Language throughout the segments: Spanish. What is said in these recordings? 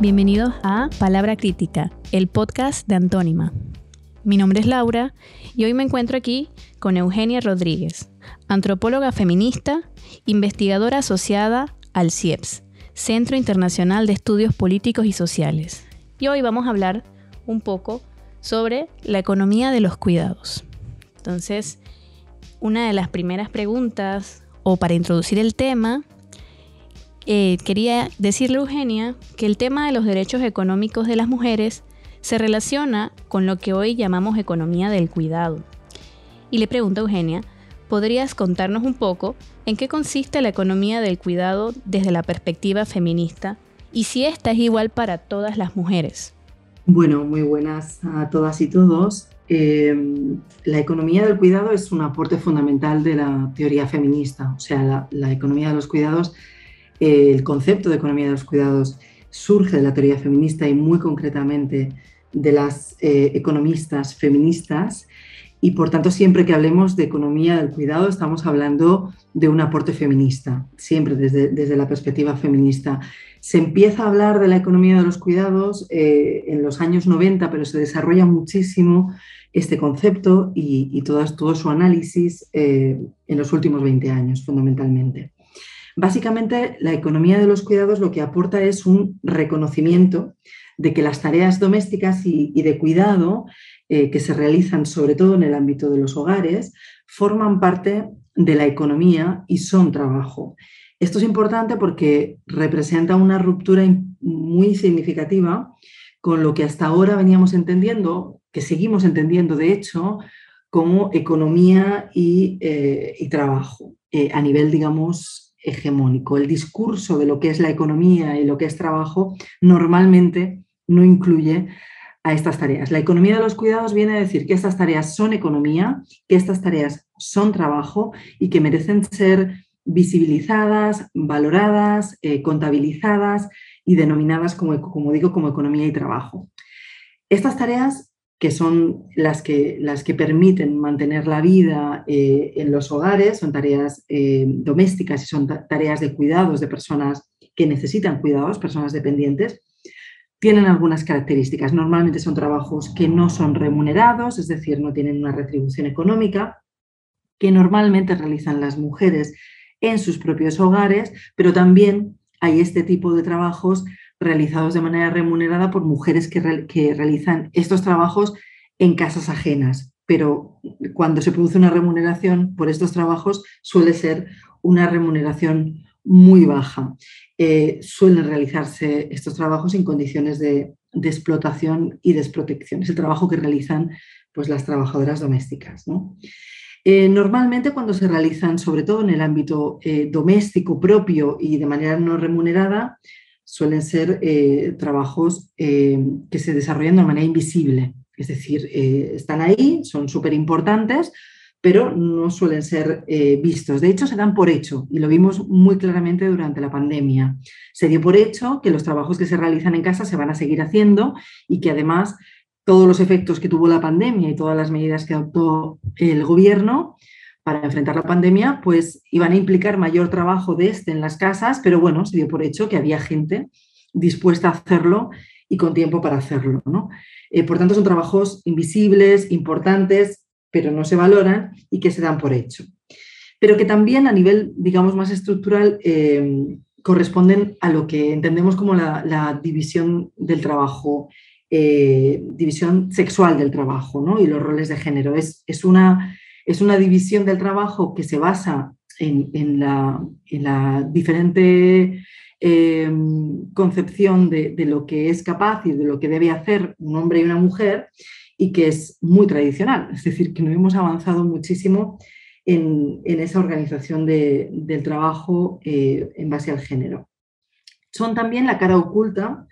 Bienvenidos a Palabra Crítica, el podcast de Antónima. Mi nombre es Laura y hoy me encuentro aquí con Eugenia Rodríguez, antropóloga feminista, investigadora asociada al CIEPS, Centro Internacional de Estudios Políticos y Sociales. Y hoy vamos a hablar un poco sobre la economía de los cuidados. Entonces, una de las primeras preguntas, o para introducir el tema, eh, quería decirle a Eugenia que el tema de los derechos económicos de las mujeres se relaciona con lo que hoy llamamos economía del cuidado. Y le pregunto a Eugenia, ¿podrías contarnos un poco en qué consiste la economía del cuidado desde la perspectiva feminista y si esta es igual para todas las mujeres? Bueno, muy buenas a todas y todos. Em, la economía del cuidado es un aporte fundamental de la teoría feminista, o sea, la economía de los cuidados el concepto de economía de los cuidados surge de la teoría feminista y muy concretamente de las eh, economistas feministas y por tanto siempre que hablemos de economía del cuidado estamos hablando de un aporte feminista, siempre desde, desde la perspectiva feminista. Se empieza a hablar de la economía de los cuidados eh, en los años 90, pero se desarrolla muchísimo este concepto y, todo, todo, su análisis eh, en los últimos 20 años fundamentalmente. Básicamente, la economía de los cuidados lo que aporta es un reconocimiento de que las tareas domésticas y, de cuidado eh, que se realizan sobre todo en el ámbito de los hogares forman parte de la economía y son trabajo. Esto es importante porque representa una ruptura muy significativa con lo que hasta ahora veníamos entendiendo, que seguimos entendiendo de hecho, como economía y, eh, trabajo eh, a nivel, digamos, hegemónico. El discurso de lo que es la economía y lo que es trabajo normalmente no incluye a estas tareas. La economía de los cuidados viene a decir que estas tareas son economía, que estas tareas son trabajo y que merecen ser visibilizadas, valoradas, eh, contabilizadas y denominadas como, como digo, como economía y trabajo. Estas tareas que son las que, las que permiten mantener la vida eh, en los hogares, son tareas eh, domésticas y son tareas de cuidados de personas que necesitan cuidados, personas dependientes, tienen algunas características. Normalmente son trabajos que no son remunerados, es decir, no tienen una retribución económica, que normalmente realizan las mujeres en sus propios hogares, pero también hay este tipo de trabajos realizados de manera remunerada por mujeres que, realizan estos trabajos en casas ajenas. Pero cuando se produce una remuneración por estos trabajos suele ser una remuneración muy baja. Eh, suelen realizarse estos trabajos en condiciones de, explotación y desprotección. Es el trabajo que realizan pues, las trabajadoras domésticas. Eh, normalmente cuando se realizan, sobre todo en el ámbito eh, doméstico propio y de manera no remunerada, suelen ser eh, trabajos eh, que se desarrollan de manera invisible. Es decir, eh, están ahí, son súper importantes, pero no suelen ser vistos. De hecho, se dan por hecho, y lo vimos muy claramente durante la pandemia. Se dio por hecho que los trabajos que se realizan en casa se van a seguir haciendo y que además todos los efectos que tuvo la pandemia y todas las medidas que adoptó el gobierno para enfrentar la pandemia, pues iban a implicar mayor trabajo de este en las casas, pero bueno, se dio por hecho que había gente dispuesta a hacerlo y con tiempo para hacerlo. ¿no? Eh, por tanto, son trabajos invisibles, importantes, pero no se valoran y que se dan por hecho. Pero que también a nivel, digamos, más estructural, eh, corresponden a lo que entendemos como la, división del trabajo, eh, división sexual del trabajo ¿no? y los roles de género. Es, es una es una división del trabajo que se basa en, la, diferente em, concepción de, lo que es capaz y de lo que debe hacer un hombre y una mujer y que es muy tradicional. Es decir, que no hemos avanzado muchísimo en, esa organización del trabajo eh, en base al género. Son también la cara oculta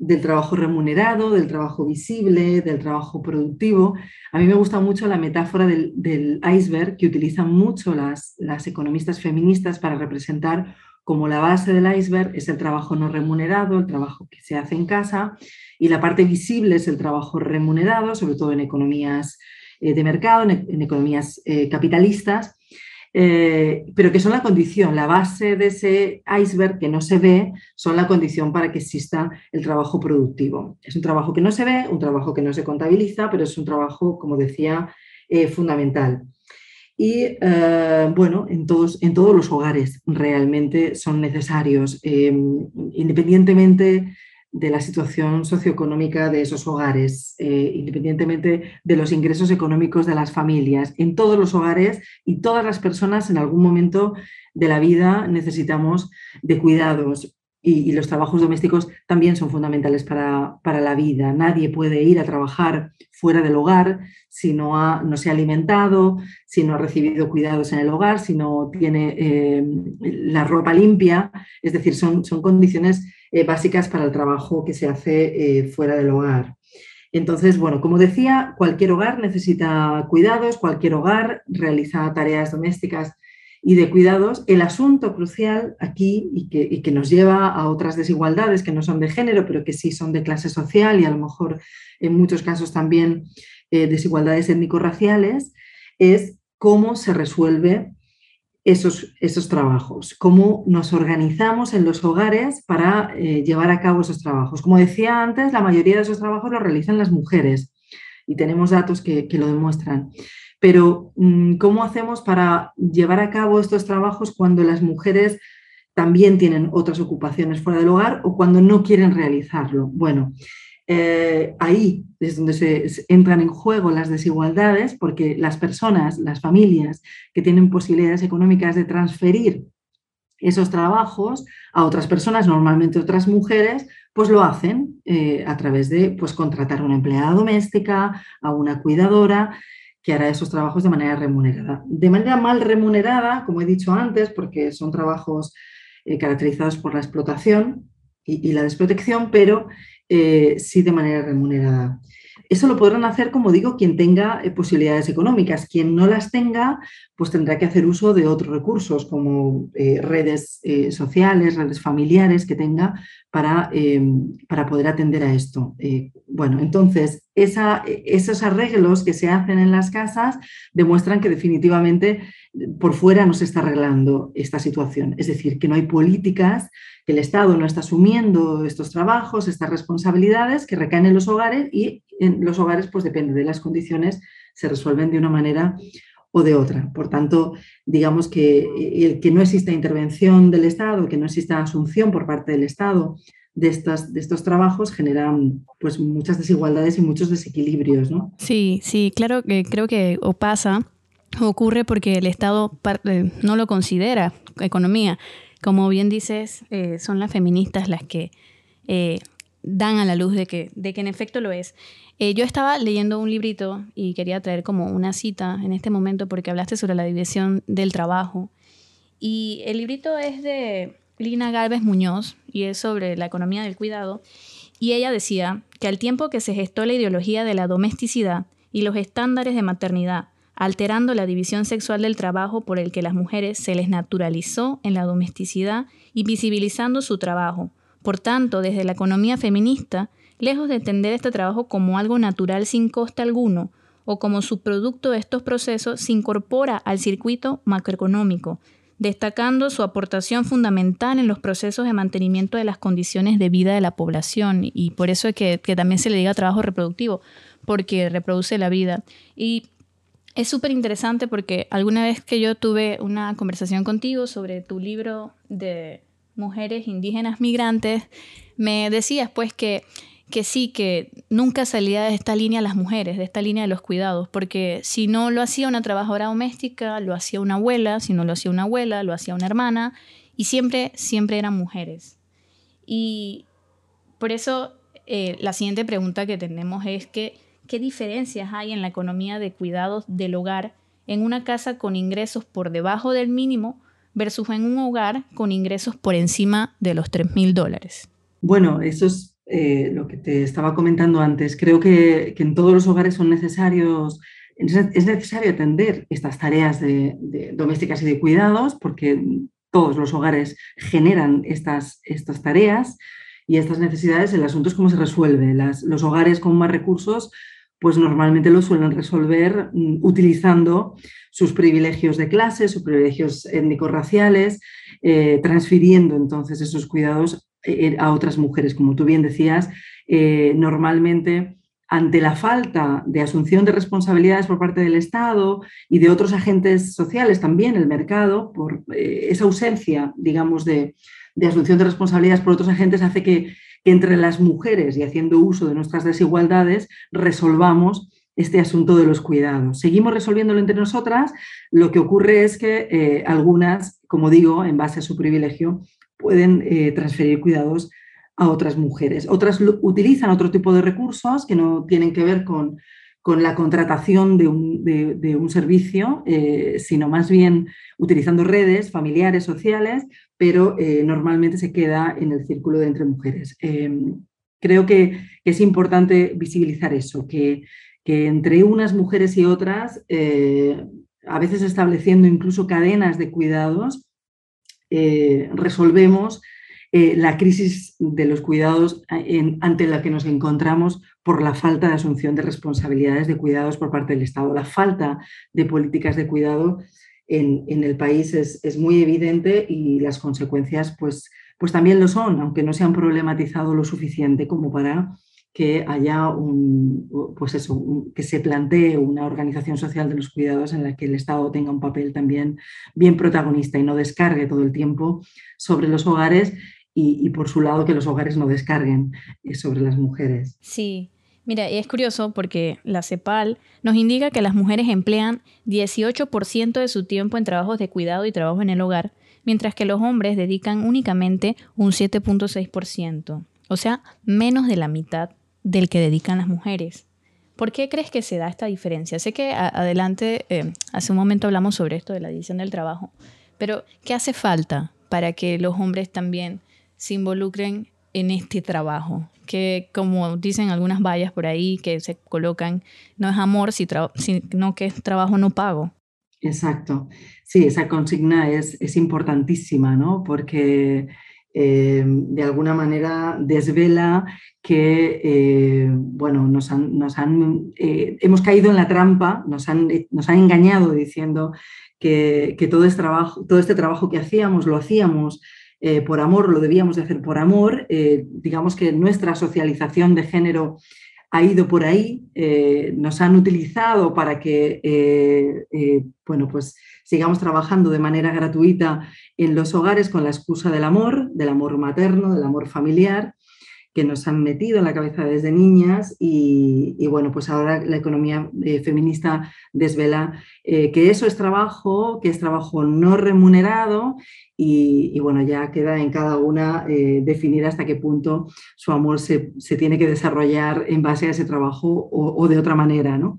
del trabajo remunerado, del trabajo visible, del trabajo productivo. A mí me gusta mucho la metáfora del, iceberg que utilizan mucho las, economistas feministas para representar como la base del iceberg es el trabajo no remunerado, el trabajo que se hace en casa, y la parte visible es el trabajo remunerado, sobre todo en economías eh, de mercado, en, economías eh, capitalistas. Eh, pero que son la condición, la base de ese iceberg que no se ve, son la condición para que exista el trabajo productivo. Es un trabajo que no se ve, un trabajo que no se contabiliza, pero es un trabajo, como decía, eh, fundamental. Y eh, bueno, en todos, en todos los hogares realmente son necesarios, independientemente de la situación socioeconómica de esos hogares, eh, independientemente de los ingresos económicos de las familias. En todos los hogares y todas las personas en algún momento de la vida necesitamos de cuidados. Y, los trabajos domésticos también son fundamentales para, la vida. Nadie puede ir a trabajar fuera del hogar si no, ha, no se ha alimentado, si no ha recibido cuidados en el hogar, si no tiene eh, la ropa limpia. Es decir, son, son condiciones eh, básicas para el trabajo que se hace eh, fuera del hogar. Entonces, bueno, como decía, cualquier hogar necesita cuidados, cualquier hogar realiza tareas domésticas y de cuidados. El asunto crucial aquí y que, nos lleva a otras desigualdades que no son de género, pero que sí son de clase social y a lo mejor en muchos casos también eh, desigualdades étnico-raciales, es cómo se resuelve esos, esos trabajos, cómo nos organizamos en los hogares para eh, llevar a cabo esos trabajos. Como decía antes, la mayoría de esos trabajos los realizan las mujeres y tenemos datos que, lo demuestran. Pero, mm, ¿cómo hacemos para llevar a cabo estos trabajos cuando las mujeres también tienen otras ocupaciones fuera del hogar o cuando no quieren realizarlo? Bueno, eh, ahí es donde se, entran en juego las desigualdades, porque las personas, las familias que tienen posibilidades económicas de transferir esos trabajos a otras personas, normalmente otras mujeres, pues lo hacen eh, a través de pues, contratar a una empleada doméstica, a una cuidadora que hará esos trabajos de manera remunerada. De manera mal remunerada, como he dicho antes, porque son trabajos eh, caracterizados por la explotación y, y la desprotección, pero eh, sí de manera remunerada. Eso lo podrán hacer, como digo, quien tenga eh, posibilidades económicas. Quien no las tenga, pues tendrá que hacer uso de otros recursos, como eh, redes sociales, redes familiares que tenga para, em, para poder atender a esto. bueno, entonces, esos arreglos que se hacen en las casas demuestran que definitivamente por fuera no se está arreglando esta situación. Es decir, que no hay políticas el Estado no está asumiendo estos trabajos, estas responsabilidades que recaen en los hogares y en los hogares, pues depende de las condiciones, se resuelven de una manera o de otra. Por tanto, digamos que el que no exista intervención del Estado, que no exista asunción por parte del Estado de, estas, de estos trabajos genera pues, muchas desigualdades y muchos desequilibrios. ¿no? Sí, sí, claro que creo que o pasa, ocurre porque el Estado eh, no lo considera economía. Como bien dices, eh, son las feministas las que eh, dan a la luz de que, de que en efecto lo es. Eh, yo estaba leyendo un librito y quería traer como una cita en este momento porque hablaste sobre la división del trabajo. Y el librito es de Lina Galvez Muñoz y es sobre la economía del cuidado. Y ella decía que al tiempo que se gestó la ideología de la domesticidad y los estándares de maternidad alterando la división sexual del trabajo por el que las mujeres se les naturalizó en la domesticidad y visibilizando su trabajo. Por tanto, desde la economía feminista, lejos de entender este trabajo como algo natural sin coste alguno, o como subproducto de estos procesos, se incorpora al circuito macroeconómico, destacando su aportación fundamental en los procesos de mantenimiento de las condiciones de vida de la población. Y por eso es que, que también se le diga trabajo reproductivo, porque reproduce la vida. Y es súper interesante porque alguna vez que yo tuve una conversación contigo sobre tu libro de mujeres indígenas migrantes, me decías pues que, que sí, que nunca salía de esta línea las mujeres, de esta línea de los cuidados, porque si no lo hacía una trabajadora doméstica, lo hacía una abuela, si no lo hacía una abuela, lo hacía una hermana, y siempre, siempre eran mujeres. Y por eso eh, la siguiente pregunta que tenemos es que qué diferencias hay en la economía de cuidados del hogar en una casa con ingresos por debajo del mínimo versus en un hogar con ingresos por encima de los 3 mil dólares. Bueno, eso es eh, lo que te estaba comentando antes. Creo que, en todos los hogares son necesarios, es necesario atender estas tareas de, domésticas y de cuidados porque todos los hogares generan estas, estas tareas y estas necesidades. El asunto es cómo se resuelve. los hogares con más recursos pues normalmente lo suelen resolver mm, utilizando sus privilegios de clase, sus privilegios étnico-raciales, eh, transfiriendo entonces esos cuidados eh, a otras mujeres. Como tú bien decías, eh, normalmente ante la falta de asunción de responsabilidades por parte del Estado y de otros agentes sociales, también el mercado, por esa ausencia, digamos, de, de asunción de responsabilidades por otros agentes, hace que entre las mujeres y haciendo uso de nuestras desigualdades resolvamos este asunto de los cuidados. Seguimos resolviéndolo entre nosotras, lo que ocurre es que eh, algunas, como digo, en base a su privilegio, pueden eh, transferir cuidados a otras mujeres. Otras utilizan otro tipo de recursos que no tienen que ver con, con la contratación de un, servicio, eh, sino más bien utilizando redes familiares, sociales, pero eh, normalmente se queda en el círculo de entre mujeres. Em, creo que, es importante visibilizar eso, que, entre unas mujeres y otras, eh, a veces estableciendo incluso cadenas de cuidados, resolvemos la crisis de los cuidados ante la que nos encontramos por la falta de asunción de responsabilidades de cuidados por parte del Estado. La falta de políticas de cuidado en, el país es, muy evidente y las consecuencias pues, pues también lo son, aunque no se han problematizado lo suficiente como para que haya un, pues eso, que se plantee una organización social de los cuidados en la que el Estado tenga un papel también bien protagonista y no descargue todo el tiempo sobre los hogares y, por su lado que los hogares no descarguen eh, sobre las mujeres. Sí. Mira, es curioso porque la CEPAL nos indica que las mujeres emplean 18% de su tiempo en trabajos de cuidado y trabajo en el hogar, mientras que los hombres dedican únicamente un 7.6%, o sea, menos de la mitad del que dedican las mujeres. ¿Por qué crees que se da esta diferencia? Sé que adelante, eh, hace un momento hablamos sobre esto de la división del trabajo, pero ¿qué hace falta para que los hombres también se involucren en este trabajo, que como dicen algunas vallas por ahí que se colocan, no es amor, sino que es trabajo no pago. Exacto. Sí, esa consigna es, es importantísima, ¿no? Porque eh, de alguna manera desvela que, eh, bueno, nos han, nos han eh, hemos caído en la trampa, nos han, nos han engañado diciendo que, que todo, este trabajo, todo este trabajo que hacíamos lo hacíamos eh, por amor, lo debíamos de hacer por amor. Eh, digamos que nuestra socialización de género ha ido por ahí, eh, nos han utilizado para que bueno, pues sigamos trabajando de manera gratuita en los hogares con la excusa del amor, del amor materno, del amor familiar que nos han metido en la cabeza desde niñas y, bueno, pues ahora la economía eh, feminista desvela eh, que eso es trabajo, que es trabajo no remunerado y, bueno, ya queda en cada una eh, definir hasta qué punto su amor se, tiene que desarrollar en base a ese trabajo o, de otra manera, ¿no?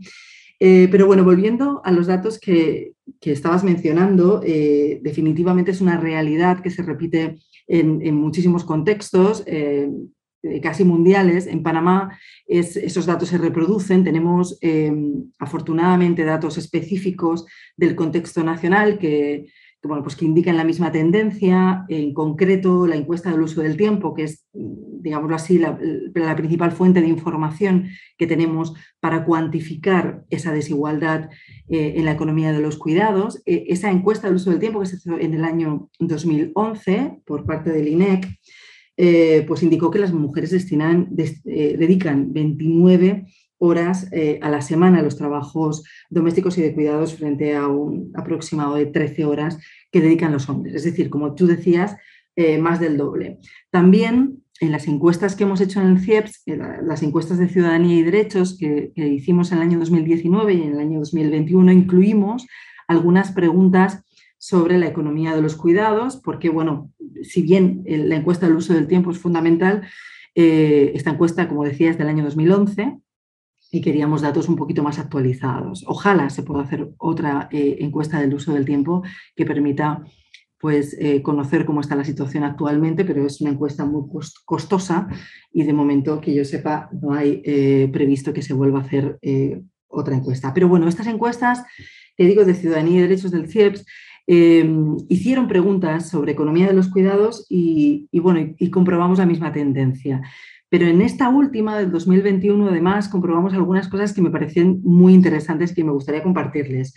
pero bueno, volviendo a los datos que, estabas mencionando, definitivamente es una realidad que se repite en, muchísimos contextos. Eh, casi mundiales. En Panamá esos datos se reproducen. Tenemos em, afortunadamente datos específicos del contexto nacional que, bueno, pues que indican la misma tendencia. En concreto, la encuesta del uso del tiempo, que es, digámoslo así, la, principal fuente de información que tenemos para cuantificar esa desigualdad eh, en la economía de los cuidados. Esa encuesta del uso del tiempo que se hizo en el año 2011 por parte del INEC eh, pues indicó que las mujeres destinan, eh, dedican 29 horas eh, a la semana a los trabajos domésticos y de cuidados frente a un aproximado de 13 horas que dedican los hombres. Es decir, como tú decías, más del doble. También en las encuestas que hemos hecho en el CIEPS, las encuestas de ciudadanía y derechos que, que hicimos en el año 2019 y en el año 2021, incluimos algunas preguntas sobre la economía de los cuidados, porque, bueno, si bien la encuesta del uso del tiempo es fundamental, eh, esta encuesta, como decía, es del año 2011 y queríamos datos un poquito más actualizados. Ojalá se pueda hacer otra eh, encuesta del uso del tiempo que permita pues, eh, conocer cómo está la situación actualmente, pero es una encuesta muy costosa y de momento que yo sepa no hay previsto que se vuelva a hacer otra encuesta. Pero bueno, estas encuestas, que digo, de ciudadanía y derechos del CIEPS, Em, hicieron preguntas sobre economía de los cuidados y, bueno, y, comprobamos la misma tendencia. Pero en esta última del 2021, además, comprobamos algunas cosas que me parecen muy interesantes que me gustaría compartirles.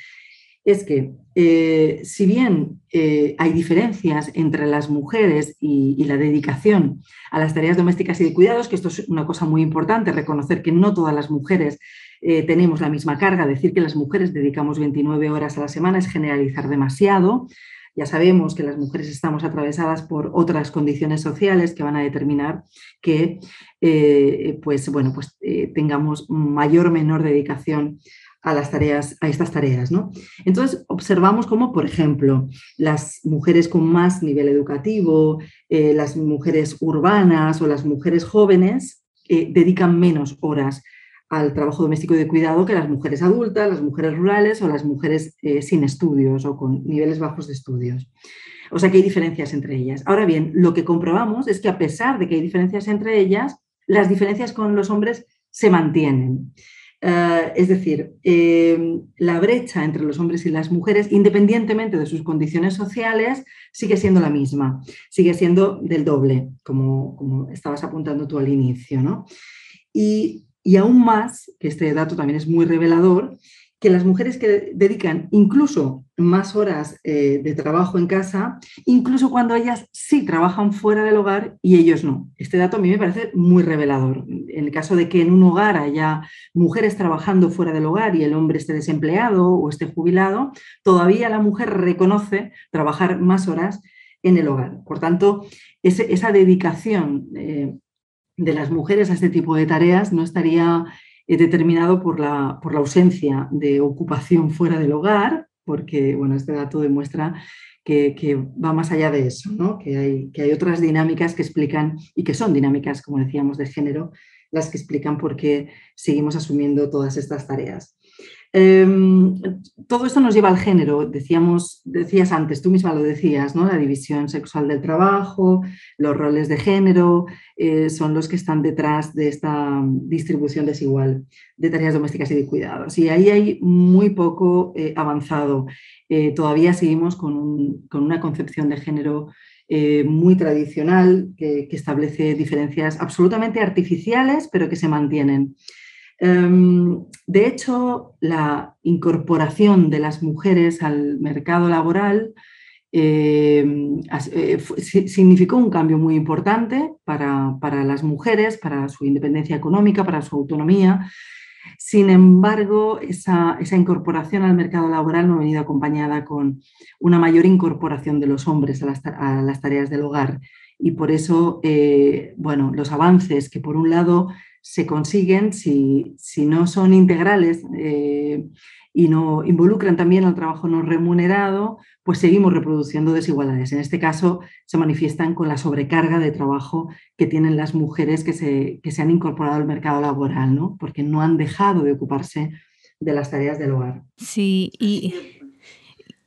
Es que, eh, si bien eh, hay diferencias entre las mujeres y, la dedicación a las tareas domésticas y de cuidados, que esto es una cosa muy importante, reconocer que no todas las mujeres eh, tenemos la misma carga, decir que las mujeres dedicamos 29 horas a la semana es generalizar demasiado. Ya sabemos que las mujeres estamos atravesadas por otras condiciones sociales que van a determinar que pues, bueno, pues, tengamos mayor o menor dedicación a las tareas, a estas tareas. ¿no? Entonces, observamos cómo, por ejemplo, las mujeres con más nivel educativo, eh, las mujeres urbanas o las mujeres jóvenes dedican menos horas al trabajo doméstico y de cuidado que las mujeres adultas, las mujeres rurales o las mujeres eh, sin estudios o con niveles bajos de estudios. O sea que hay diferencias entre ellas. Ahora bien, lo que comprobamos es que a pesar de que hay diferencias entre ellas, las diferencias con los hombres se mantienen. Eh, es decir, eh, la brecha entre los hombres y las mujeres, independientemente de sus condiciones sociales, sigue siendo la misma, sigue siendo del doble, como, como estabas apuntando tú al inicio. ¿no? Y y aún más, que este dato también es muy revelador, que las mujeres que dedican incluso más horas eh, de trabajo en casa, incluso cuando ellas sí trabajan fuera del hogar y ellos no. Este dato a mí me parece muy revelador. En el caso de que en un hogar haya mujeres trabajando fuera del hogar y el hombre esté desempleado o esté jubilado, todavía la mujer reconoce trabajar más horas en el hogar. Por tanto, esa dedicación eh, de las mujeres a este tipo de tareas no estaría eh, determinado por la, por la ausencia de ocupación fuera del hogar, porque bueno, este dato demuestra que, va más allá de eso, ¿no? que, hay, que hay otras dinámicas que explican, y que son dinámicas, como decíamos, de género, las que explican por qué seguimos asumiendo todas estas tareas. Em, todo esto nos lleva al género, decíamos, decías antes, tú misma lo decías, ¿no? La división sexual del trabajo, los roles de género, eh, son los que están detrás de esta distribución desigual de tareas domésticas y de cuidados. Y ahí hay muy poco eh, avanzado. Eh, todavía seguimos con, una concepción de género muy tradicional que establece diferencias absolutamente artificiales, pero que se mantienen. Em, de hecho, la incorporación de las mujeres al mercado laboral em, eh, significó un cambio muy importante para, las mujeres, para su independencia económica, para su autonomía. Sin embargo, esa, incorporación al mercado laboral no ha venido acompañada con una mayor incorporación de los hombres a las, tareas del hogar. Y por eso, eh, bueno, los avances que por un lado se consiguen si, no son integrales eh, y no involucran también al trabajo no remunerado, pues seguimos reproduciendo desigualdades. En este caso se manifiestan con la sobrecarga de trabajo que tienen las mujeres que se, que se han incorporado al mercado laboral, ¿no? porque no han dejado de ocuparse de las tareas del hogar. Sí, y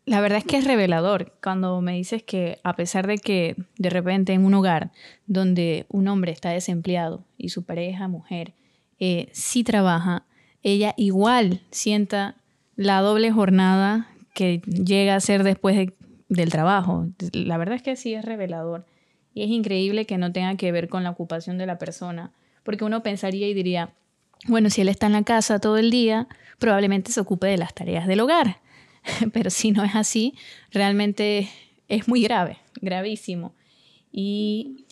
la verdad es que es revelador cuando me dices que a pesar de que de repente en un hogar donde un hombre está desempleado y su pareja, mujer, eh, sí trabaja, ella igual sienta la doble jornada que llega a ser después del trabajo. La verdad es que sí es revelador y es increíble que no tenga que ver con la ocupación de la persona, porque uno pensaría y diría, bueno, si él está en la casa todo el día, probablemente se ocupe de las tareas del hogar pero si no es así, realmente es muy grave, gravísimo. ¿Y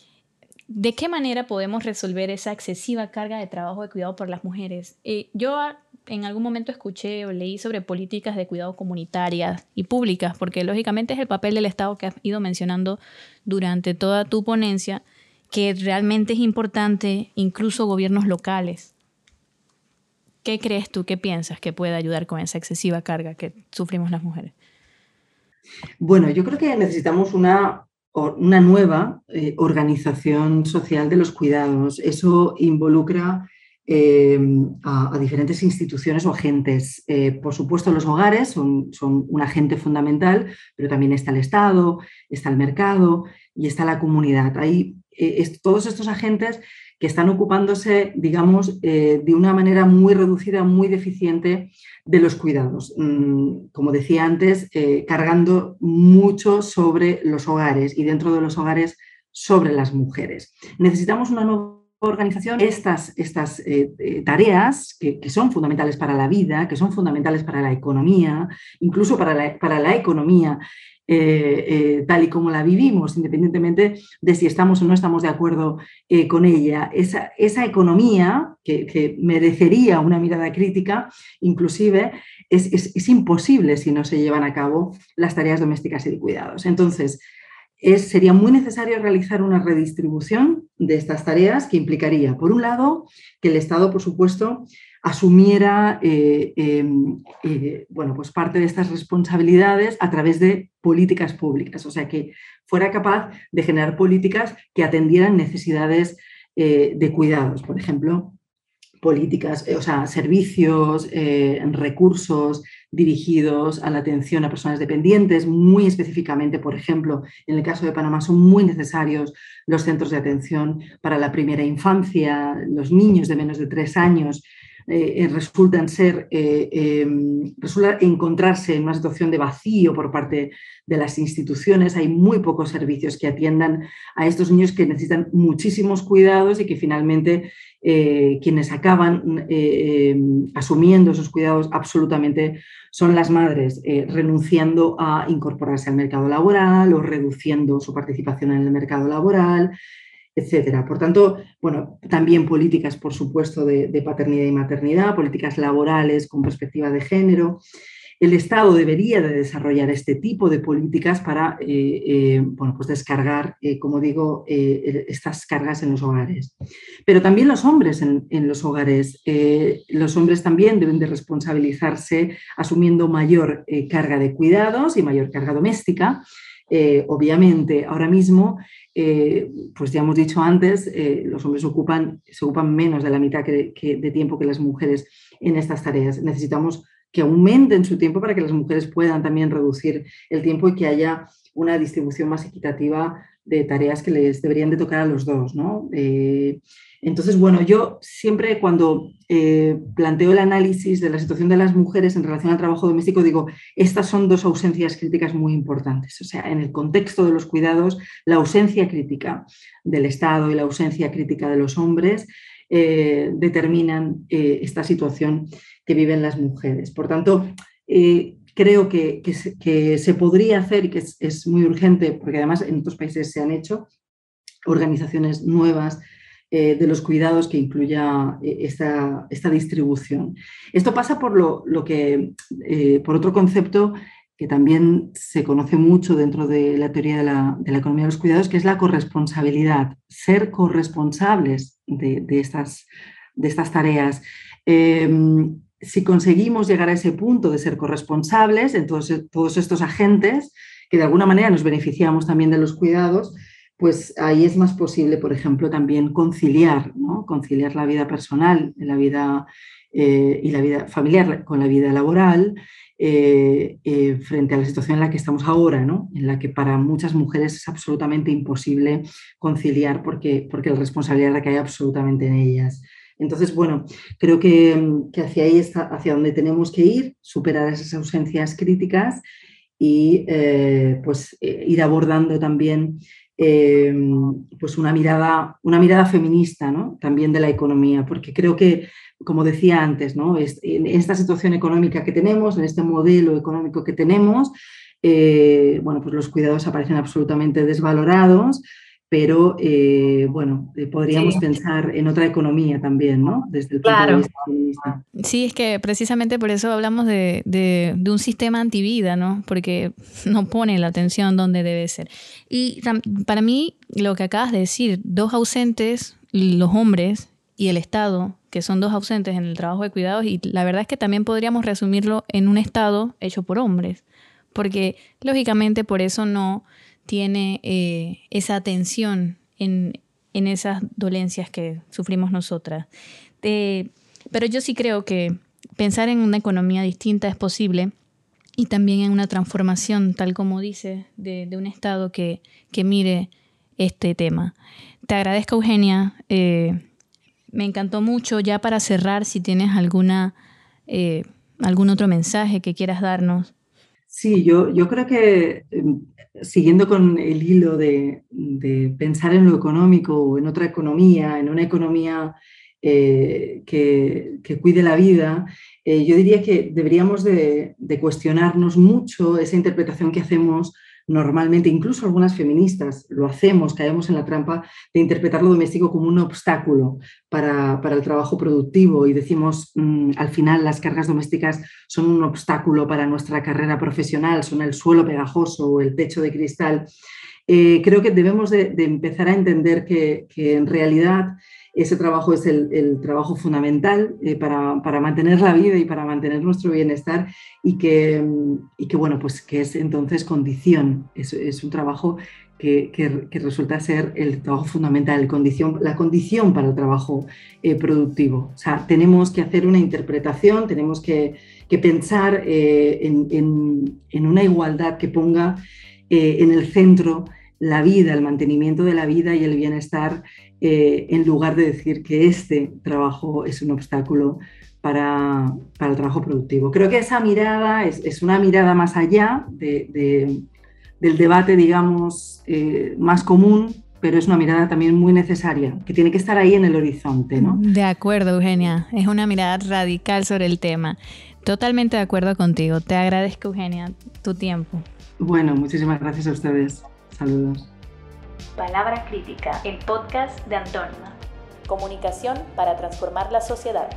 de qué manera podemos resolver esa excesiva carga de trabajo de cuidado por las mujeres? Eh, yo en algún momento escuché o leí sobre políticas de cuidado comunitarias y públicas, porque lógicamente es el papel del Estado que has ido mencionando durante toda tu ponencia, que realmente es importante, incluso gobiernos locales. ¿Qué crees tú, qué piensas que puede ayudar con esa excesiva carga que sufrimos las mujeres? Bueno, yo creo que necesitamos una, una nueva eh, organización social de los cuidados. Eso involucra eh, a, diferentes instituciones o agentes. Eh, por supuesto, los hogares son, son, un agente fundamental, pero también está el Estado, está el mercado y está la comunidad. Hay todos estos agentes están ocupándose, digamos, eh, de una manera muy reducida, muy deficiente de los cuidados. Mm, como decía antes, eh, cargando mucho sobre los hogares y dentro de los hogares sobre las mujeres. Necesitamos una nueva organización estas, estas eh, tareas que, son fundamentales para la vida, que son fundamentales para la economía, incluso para para la economía eh, tal y como la vivimos, independientemente de si estamos o no estamos de acuerdo con ella. Esa, esa economía que, merecería una mirada crítica, inclusive, es, es, imposible si no se llevan a cabo las tareas domésticas y de cuidados. Entonces, sería muy necesario realizar una redistribución de estas tareas que implicaría, por un lado, que el Estado, por supuesto, asumiera eh, em, eh, bueno, pues parte de estas responsabilidades a través de políticas públicas, o sea, que fuera capaz de generar políticas que atendieran necesidades eh, de cuidados, por ejemplo, políticas, o sea, servicios, recursos, dirigidos a la atención a personas dependientes. Muy específicamente, por ejemplo, en el caso de Panamá son muy necesarios los centros de atención para la primera infancia, los niños de menos de tres años. Eh, eh, resultan ser, eh, em, resulta encontrarse en una situación de vacío por parte de las instituciones. Hay muy pocos servicios que atiendan a estos niños que necesitan muchísimos cuidados y que finalmente quienes acaban em, asumiendo esos cuidados absolutamente son las madres renunciando a incorporarse al mercado laboral o reduciendo su participación en el mercado laboral, etcétera. Por tanto, bueno, también políticas, por supuesto, de, paternidad y maternidad, políticas laborales con perspectiva de género. El Estado debería de desarrollar este tipo de políticas para eh, eh, bueno, pues descargar, eh, como digo, estas cargas en los hogares. Pero también los hombres en, los hogares. los hombres también deben de responsabilizarse asumiendo mayor carga de cuidados y mayor carga doméstica. Obviamente, ahora mismo pues ya hemos dicho antes, los hombres ocupan, se ocupan menos de la mitad de tiempo que las mujeres en estas tareas. Necesitamos que aumenten su tiempo para que las mujeres puedan también reducir el tiempo y que haya una distribución más equitativa de tareas que les deberían de tocar a los dos. ¿no? Eh, entonces, bueno, yo siempre cuando eh, planteo el análisis de la situación de las mujeres en relación al trabajo doméstico, digo, estas son dos ausencias críticas muy importantes. O sea, en el contexto de los cuidados, la ausencia crítica del Estado y la ausencia crítica de los hombres eh, determinan esta situación que viven las mujeres. Por tanto, eh, creo que, se, podría hacer y que es, muy urgente, porque además en otros países se han hecho organizaciones nuevas eh, de los cuidados que incluya eh, esta, esta distribución. Esto pasa por, lo, lo que, por otro concepto que también se conoce mucho dentro de la teoría de la, economía de los cuidados, que es la corresponsabilidad, ser corresponsables de, estas, de estas tareas si conseguimos llegar a ese punto de ser corresponsables, entonces todos estos agentes, que de alguna manera nos beneficiamos también de los cuidados, pues ahí es más posible, por ejemplo, también conciliar, ¿no? conciliar la vida personal la vida, eh, y la vida familiar con la vida laboral eh, eh, frente a la situación en la que estamos ahora, ¿no? en la que para muchas mujeres es absolutamente imposible conciliar porque, porque la responsabilidad recae absolutamente en ellas. Entonces, bueno, creo que, hacia ahí está, hacia donde tenemos que ir, superar esas ausencias críticas y pues ir abordando también eh, pues una mirada, una mirada feminista ¿no? también de la economía, porque creo que, como decía antes, ¿no? en esta situación económica que tenemos, en este modelo económico que tenemos, bueno, pues los cuidados aparecen absolutamente desvalorados, pero eh, bueno, eh, podríamos pensar en otra economía también, ¿no? Desde el punto de vista feminista. Sí, es que precisamente por eso hablamos de, de, un sistema antivida, ¿no? Porque no pone la atención donde debe ser. Y para mí, lo que acabas de decir, dos ausentes, los hombres y el Estado, que son dos ausentes en el trabajo de cuidados, y la verdad es que también podríamos resumirlo en un Estado hecho por hombres, porque lógicamente por eso no tiene eh, esa atención en, esas dolencias que sufrimos nosotras. pero yo sí creo que pensar en una economía distinta es posible y también en una transformación, tal como dice, de, un Estado que, mire este tema. Te agradezco, Eugenia. Eh, me encantó mucho. Ya para cerrar, si tienes alguna, eh, algún otro mensaje que quieras darnos. Sí, yo, yo creo que em, siguiendo con el hilo de, pensar en lo económico o en otra economía, en una economía eh, que, cuide la vida, eh, yo diría que deberíamos de, cuestionarnos mucho esa interpretación que hacemos normalmente, incluso algunas feministas lo hacemos, caemos en la trampa de interpretar lo doméstico como un obstáculo para, el trabajo productivo y decimos, mm, al final las cargas domésticas son un obstáculo para nuestra carrera profesional, son el suelo pegajoso o el techo de cristal. Eh, creo que debemos de, empezar a entender que en realidad ese trabajo es el, trabajo fundamental eh, para, mantener la vida y para mantener nuestro bienestar y que, y que bueno, pues que es entonces condición, es, un trabajo que, que, resulta ser el trabajo fundamental, condición, la condición para el trabajo eh, productivo. O sea, tenemos que hacer una interpretación, tenemos que, pensar eh, en, en, una igualdad que ponga en el centro la vida, el mantenimiento de la vida y el bienestar eh, en lugar de decir que este trabajo es un obstáculo para, el trabajo productivo. Creo que esa mirada es, una mirada más allá del debate, digamos, eh, más común, pero es una mirada también muy necesaria, que tiene que estar ahí en el horizonte. ¿no? De acuerdo, Eugenia. Es una mirada radical sobre el tema. Totalmente de acuerdo contigo. Te agradezco, Eugenia, tu tiempo. Bueno, muchísimas gracias a ustedes. Saludos. Palabra Crítica, el podcast de Antónima. Comunicación para transformar la sociedad.